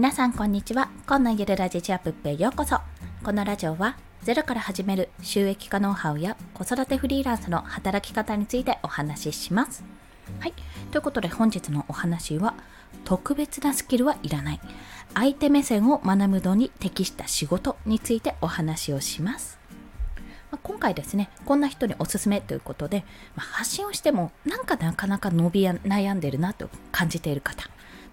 皆さんこんにちは。今のゆるラジチアップへようこそ。このラジオはゼロから始める収益化ノウハウや子育てフリーランスの働き方についてお話しします。はい。ということで本日のお話は特別なスキルはいらない。相手目線を学ぶのに適した仕事についてお話をします。ま今回ですね、こんな人におすすめということで、まあ、発信をしてもなんかなかなか伸び悩んでるなと感じている方、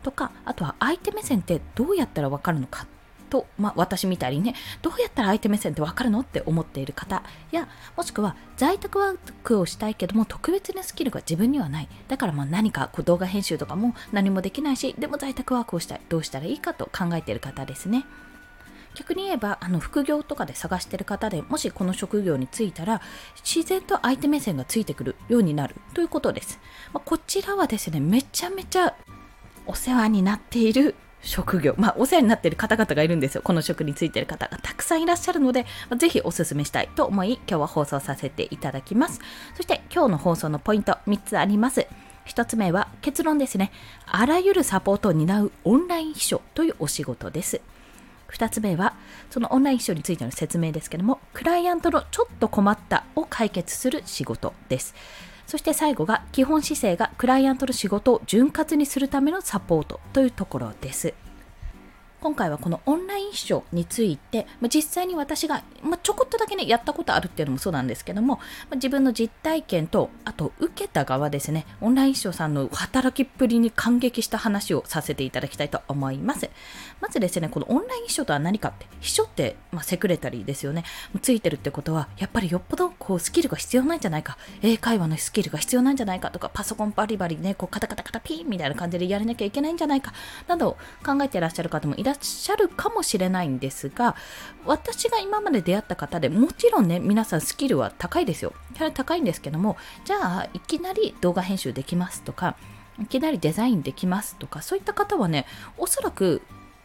とかあとは相手目線ってどうやったらわかるのかと、まあ、私みたいにねどうやったら相手目線ってわかるのって思っている方やもしくは在宅ワークをしたいけども特別なスキルが自分にはない。だからまあ何かこう動画編集とかも何もできないしでも在宅ワークをしたい。どうしたらいいかと考えている方ですね。逆に言えばあの副業とかで探している方でもしこの職業に就いたら自然と相手目線がついてくるようになるということです、まあ、こちらはですねめちゃめちゃお世話になっている職業、まあ、お世話になっている方々がいるんですよ。この職についている方がたくさんいらっしゃるので、まあ、ぜひお勧めしたいと思い、今日は放送させていただきます。そして今日の放送のポイント3つあります。1つ目は結論ですね。あらゆるサポートを担うオンライン秘書というお仕事です。2つ目は、そのオンライン秘書についての説明ですけども、クライアントのちょっと困ったを解決する仕事です。そして最後が基本姿勢がクライアントの仕事を潤滑にするためのサポートというところです。今回はこのオンライン秘書について、まあ、実際に私が、まあ、ちょこっとだけね、やったことあるっていうのもそうなんですけども、まあ、自分の実体験と、あと受けた側ですね、オンライン秘書さんの働きっぷりに感激した話をさせていただきたいと思います。まずですね、このオンライン秘書とは何かって、秘書って、まあセクレタリーですよね。ついてるってことは、やっぱりよっぽどこうスキルが必要なんじゃないか、英会話のスキルが必要なんじゃないかとか、パソコンバリバリね、こうカタカタカタピーみたいな感じでやらなきゃいけないんじゃないか、など考えてらっしゃる方もいららっしゃるかもしれないんですが私が今まで出会った方でもちろんね皆さんスキルは高いですよ。高いんですけどもじゃあいきなり動画編集できますとかいきなりデザインできますとかそういった方はねおそらく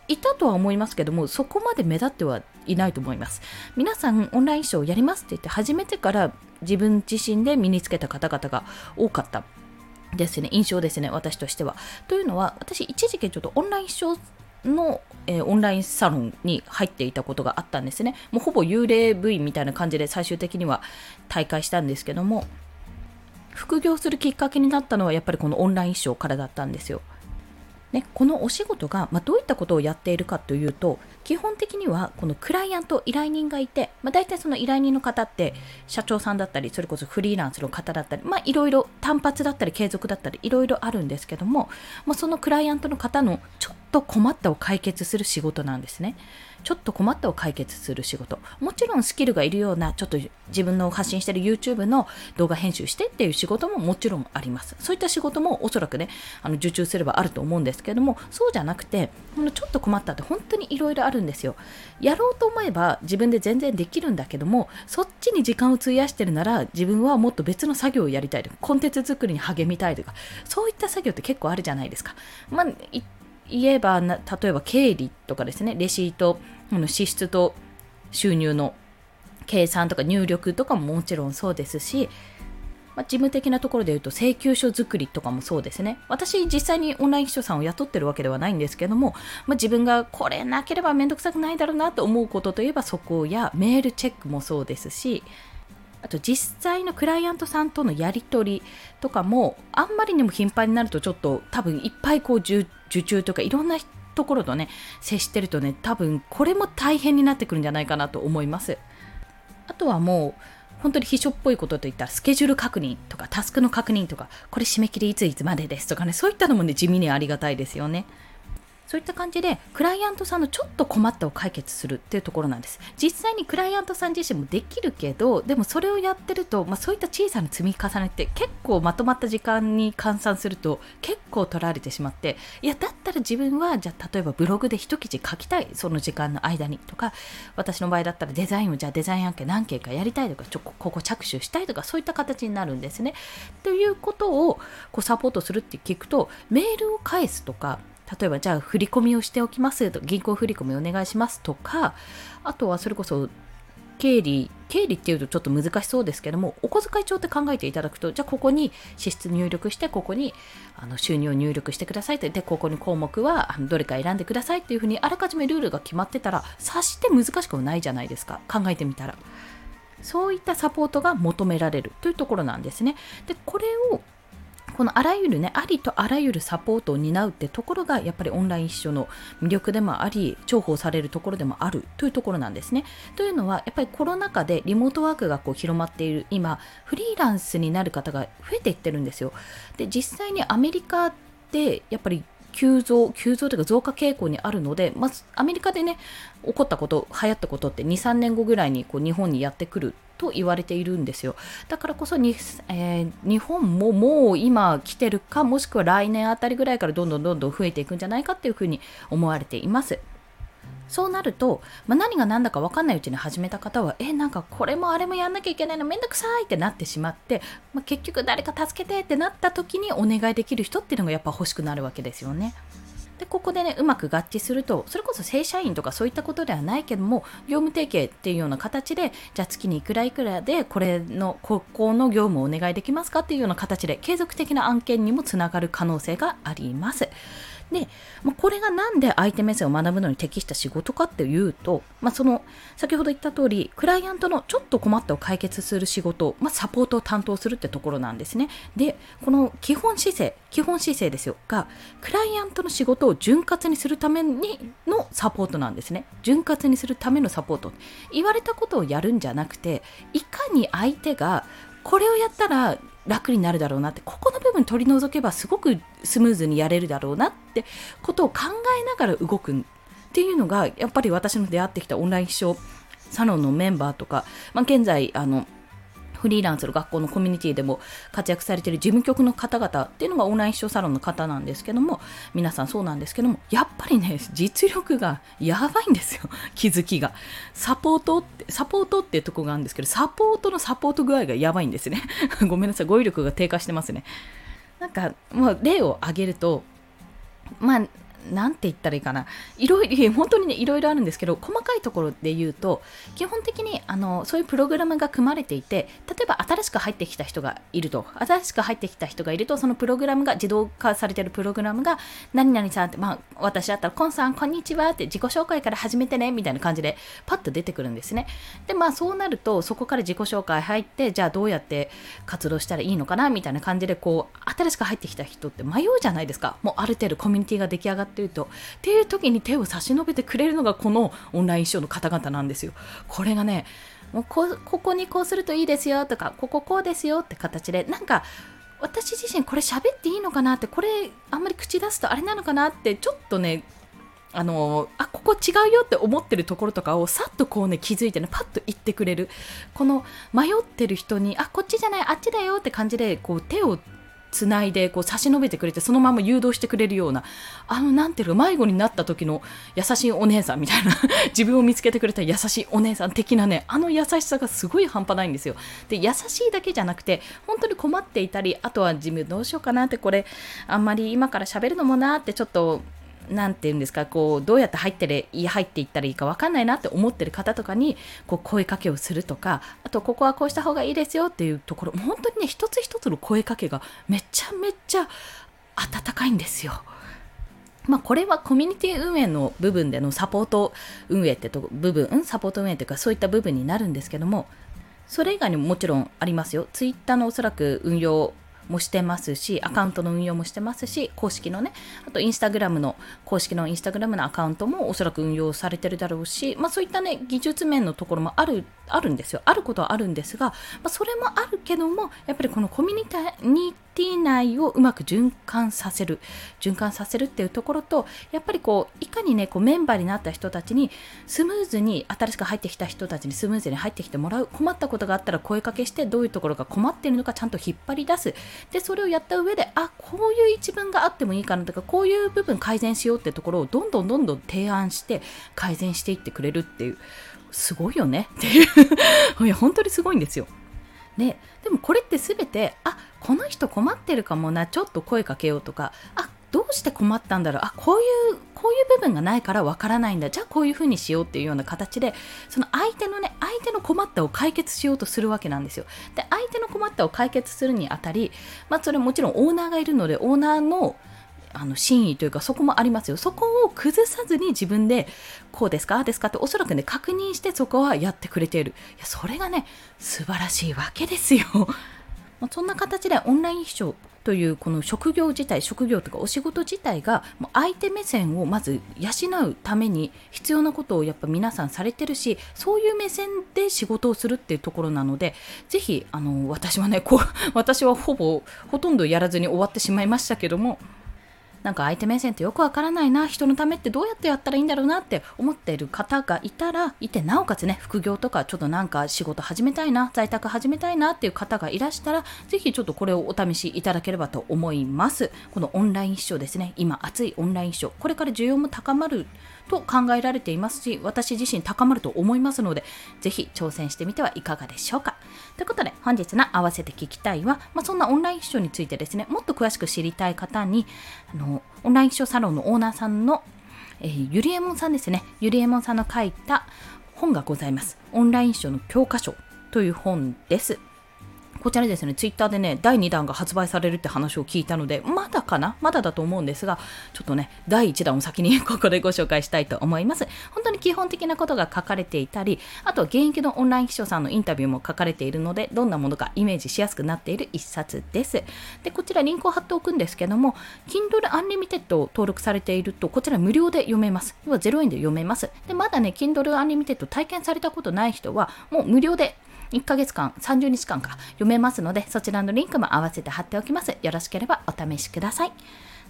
いたとは思いますけどもそこまで目立ってはいないと思います。皆さんオンラインショーやりますって言って始めてから自分自身で身につけた方々が多かったですね。印象ですね私としては。というのは私一時期ちょっとオンラインショーの、えー、オンラインサロンに入っていたことがあったんですね。もうほぼ幽霊部員みたいな感じで最終的には大会したんですけども、副業するきっかけになったのはやっぱりこのオンラインショーからだったんですよ。ね、このお仕事が、まあ、どういったことをやっているかというと基本的にはこのクライアント依頼人がいて、まあ、大体その依頼人の方って社長さんだったりそれこそフリーランスの方だったり、まあ、いろいろ単発だったり継続だったりいろいろあるんですけども、まあ、そのクライアントの方のちょっと困ったを解決する仕事なんですね。ちょっと困ったを解決する仕事。もちろんスキルがいるような、ちょっと自分の発信してる YouTube の動画編集してっていう仕事ももちろんあります。そういった仕事もおそらくね、あの受注すればあると思うんですけども、そうじゃなくて、このちょっと困ったって本当にいろいろあるんですよ。やろうと思えば自分で全然できるんだけども、そっちに時間を費やしてるなら自分はもっと別の作業をやりたいとか、コンテンツ作りに励みたいとか、そういった作業って結構あるじゃないですか。まあ言えば例えば経理とかですねレシート支出と収入の計算とか入力とかももちろんそうですし、まあ、事務的なところで言うと請求書作りとかもそうですね。私実際にオンライン秘書さんを雇ってるわけではないんですけども、まあ、自分がこれなければめんどくさくないだろうなと思うことといえばそこやメールチェックもそうですしあと実際のクライアントさんとのやり取りとかもあんまりにも頻繁になるとちょっと多分いっぱいこう受注とかいろんなところとね接してるとね多分これも大変になってくるんじゃないかなと思います。あとはもう本当に秘書っぽいことといったらスケジュール確認とかタスクの確認とかこれ締め切りいついつまでですとかねそういったのもね地味にありがたいですよね。そういった感じでクライアントさんのちょっと困ったを解決するっていうところなんです。実際にクライアントさん自身もできるけどでもそれをやってると、まあ、そういった小さな積み重ねって結構まとまった時間に換算すると結構取られてしまっていやだったら自分はじゃあ例えばブログで一記事書きたいその時間の間にとか私の場合だったらデザインをじゃあデザイン案件何件かやりたいとかちょここ着手したいとかそういった形になるんですね。ということをこうサポートするって聞くとメールを返すとか例えばじゃあ振り込みをしておきますと銀行振り込みお願いしますとかあとはそれこそ経理経理っていうとちょっと難しそうですけどもお小遣い帳って考えていただくとじゃあここに支出入力してここにあの収入を入力してくださいってでここに項目はどれか選んでくださいっていうふうにあらかじめルールが決まってたら察して難しくもないじゃないですか考えてみたら。そういったサポートが求められるというところなんですね。でこれをこのあらゆるね、ありとあらゆるサポートを担うってところが、やっぱりオンライン秘書の魅力でもあり、重宝されるところでもあるというところなんですね。というのは、やっぱりコロナ禍でリモートワークがこう広まっている今、フリーランスになる方が増えていってるんですよ。で、実際にアメリカで、やっぱり急増、急増というか増加傾向にあるので、まずアメリカでね、起こったこと、流行ったことって2、3年後ぐらいにこう日本にやってくると言われているんですよ。だからこそに、えー、日本ももう今来てるか、もしくは来年あたりぐらいからどんどんどんどん増えていくんじゃないかっていうふうに思われています。そうなると、まあ、何が何だか分かんないうちに始めた方は、え、なんかこれもあれもやんなきゃいけないのめんどくさいってなってしまって、まあ、結局誰か助けてってなった時にお願いできる人っていうのがやっぱ欲しくなるわけですよね。でここでねうまく合致するとそれこそ正社員とかそういったことではないけども業務提携っていうような形でじゃあ月にいくらいくらでこれのここの業務をお願いできますかっていうような形で継続的な案件にもつながる可能性があります。で、まあ、これがなんで相手目線を学ぶのに適した仕事かっていうと、まあ、その先ほど言った通りクライアントのちょっと困ったを解決する仕事、まあ、サポートを担当するってところなんですね。でこの基本姿勢基本姿勢ですよ。がクライアントの仕事を潤滑にするためにのサポートなんですね。潤滑にするためのサポート。言われたことをやるんじゃなくていかに相手がこれをやったら楽になるだろうなってここの部分取り除けばすごくスムーズにやれるだろうなってことを考えながら動くっていうのがやっぱり私の出会ってきたオンライン秘書サロンのメンバーとか、まあ、現在あのフリーランスの学校のコミュニティでも活躍されている事務局の方々っていうのがオンライン秘書サロンの方なんですけども皆さんそうなんですけどもやっぱりね実力がやばいんですよ。気づきが。サポートってサポートっていうとこがあるんですけどサポートのサポート具合がやばいんですね。ごめんなさい。語彙力が低下してますね。なんかもう例を挙げるとまあなんて言ったらいいかな。いろいろ、本当にね、いろいろあるんですけど、細かいところで言うと、基本的に、あの、そういうプログラムが組まれていて、例えば新しく入ってきた人がいると、新しく入ってきた人がいると、そのプログラムが、自動化されてるプログラムが、何々さんって、まあ、私だったら、コンさん、こんにちはって自己紹介から始めてね、みたいな感じで、パッと出てくるんですね。で、まあ、そうなると、そこから自己紹介入って、じゃあどうやって活動したらいいのかな、みたいな感じで、こう、新しく入ってきた人って迷うじゃないですか。もうある程度コミュニティが出来上がってっていると。っていう時に手を差し伸べてくれるのがこのオンラインショーの方々なんですよ。これがねもうこここにこうするといいですよとかこここうですよって形でなんか私自身これ喋っていいのかなってこれあんまり口出すとあれなのかなってちょっとねあのあここ違うよって思ってるところとかをさっとこうね気づいてねパッと言ってくれるこの迷ってる人にあこっちじゃないあっちだよって感じでこう手をつないでこう差し伸べてくれてそのまま誘導してくれるようなあのなんていうか迷子になった時の優しいお姉さんみたいな 自分を見つけてくれた優しいお姉さん的なねあの優しさがすごい半端ないんですよ。で優しいだけじゃなくて本当に困っていたりあとは自分どうしようかなってこれあんまり今から喋るのもなってちょっとなんて言うんですか、こう、どうやって入ってれ、入っていったらいいか分かんないなって思ってる方とかに、こう、声かけをするとか、あと、ここはこうした方がいいですよっていうところ、本当にね、一つ一つの声かけがめちゃめちゃ温かいんですよ。まあ、これはコミュニティ運営の部分でのサポート運営ってと部分、サポート運営というかそういった部分になるんですけども、それ以外にももちろんありますよ。ツイッターのおそらく運用もしてますし、アカウントの運用もしてますし、公式のね、あとインスタグラムの、公式のインスタグラムのアカウントもおそらく運用されてるだろうし、まあそういったね、技術面のところもある、あるんですよ。あることはあるんですが、まあ、それもあるけども、やっぱりこのコミュニティ内をうまく循環させる循環させるっていうところとやっぱりこういかにねこうメンバーになった人たちにスムーズに新しく入ってきた人たちにスムーズに入ってきてもらう困ったことがあったら声かけしてどういうところが困っているのかちゃんと引っ張り出すでそれをやった上であこういう一文があってもいいかなとかこういう部分改善しようってところをどんどんどんどん提案して改善していってくれるっていうすごいよね。っていう。いや本当にすごいんですよ。ね。でもこれって全てあこの人困ってるかもなちょっと声かけようとかあどうして困ったんだろう？あこういうこういう部分がないからわからないんだ。じゃあこういうふうにしようっていうような形でその相手のね相手の困ったを解決しようとするわけなんですよ。で相手の困ったを解決するにあたりまあそれもちろんオーナーがいるのでオーナーのあの真意というかそこもありますよ。そこを崩さずに自分でこうですかですかっておそらくね確認してそこはやってくれている。いやそれがね素晴らしいわけですよ。そんな形でオンライン秘書というこの職業自体職業とかお仕事自体がもう相手目線をまず養うために必要なことをやっぱ皆さんされてるしそういう目線で仕事をするっていうところなのでぜひあの私はねこう私はほぼほとんどやらずに終わってしまいましたけどもなんか相手目線ってよくわからないな人のためってどうやってやったらいいんだろうなって思っている方がいたらいてなおかつね副業とかちょっとなんか仕事始めたいな在宅始めたいなっていう方がいらしたらぜひちょっとこれをお試しいただければと思います。このオンライン秘書ですね。今熱いオンライン秘書。これから需要も高まると考えられていますし私自身高まると思いますのでぜひ挑戦してみてはいかがでしょうか。ということで本日の合わせて聞きたいは、まあ、そんなオンライン秘書についてですねもっと詳しく知りたい方にあのオンライン秘書サロンのオーナーさんの、えー、ゆりえもんさんですね。ゆりえもんさんの書いた本がございます。オンライン秘書の教科書という本です。こちらですね、ツイッターでね、第2弾が発売されるって話を聞いたので、まだかな？まだだと思うんですが、ちょっとね、第1弾を先にここでご紹介したいと思います。本当に基本的なことが書かれていたり、あとは現役のオンライン秘書さんのインタビューも書かれているので、どんなものかイメージしやすくなっている一冊です。で、こちらリンクを貼っておくんですけども、Kindle Unlimited を登録されていると、こちら無料で読めます。要は0円で読めます。で、まだね、Kindle Unlimited 体験されたことない人は、もう無料で1ヶ月間、30日間か読めますので、そちらのリンクも合わせて貼っておきます。よろしければお試しください。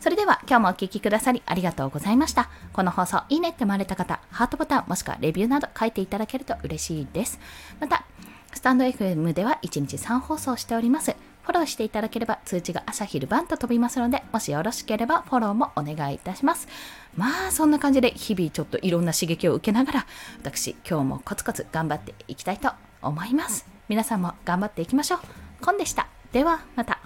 それでは今日もお聴きくださりありがとうございました。この放送いいねって思われた方、ハートボタンもしくはレビューなど書いていただけると嬉しいです。また、スタンド FM では1日3放送しております。フォローしていただければ通知が朝昼晩と飛びますので、もしよろしければフォローもお願いいたします。まあそんな感じで日々ちょっといろんな刺激を受けながら、私今日もコツコツ頑張っていきたいと思います。皆さんも頑張っていきましょう。コンでした。ではまた。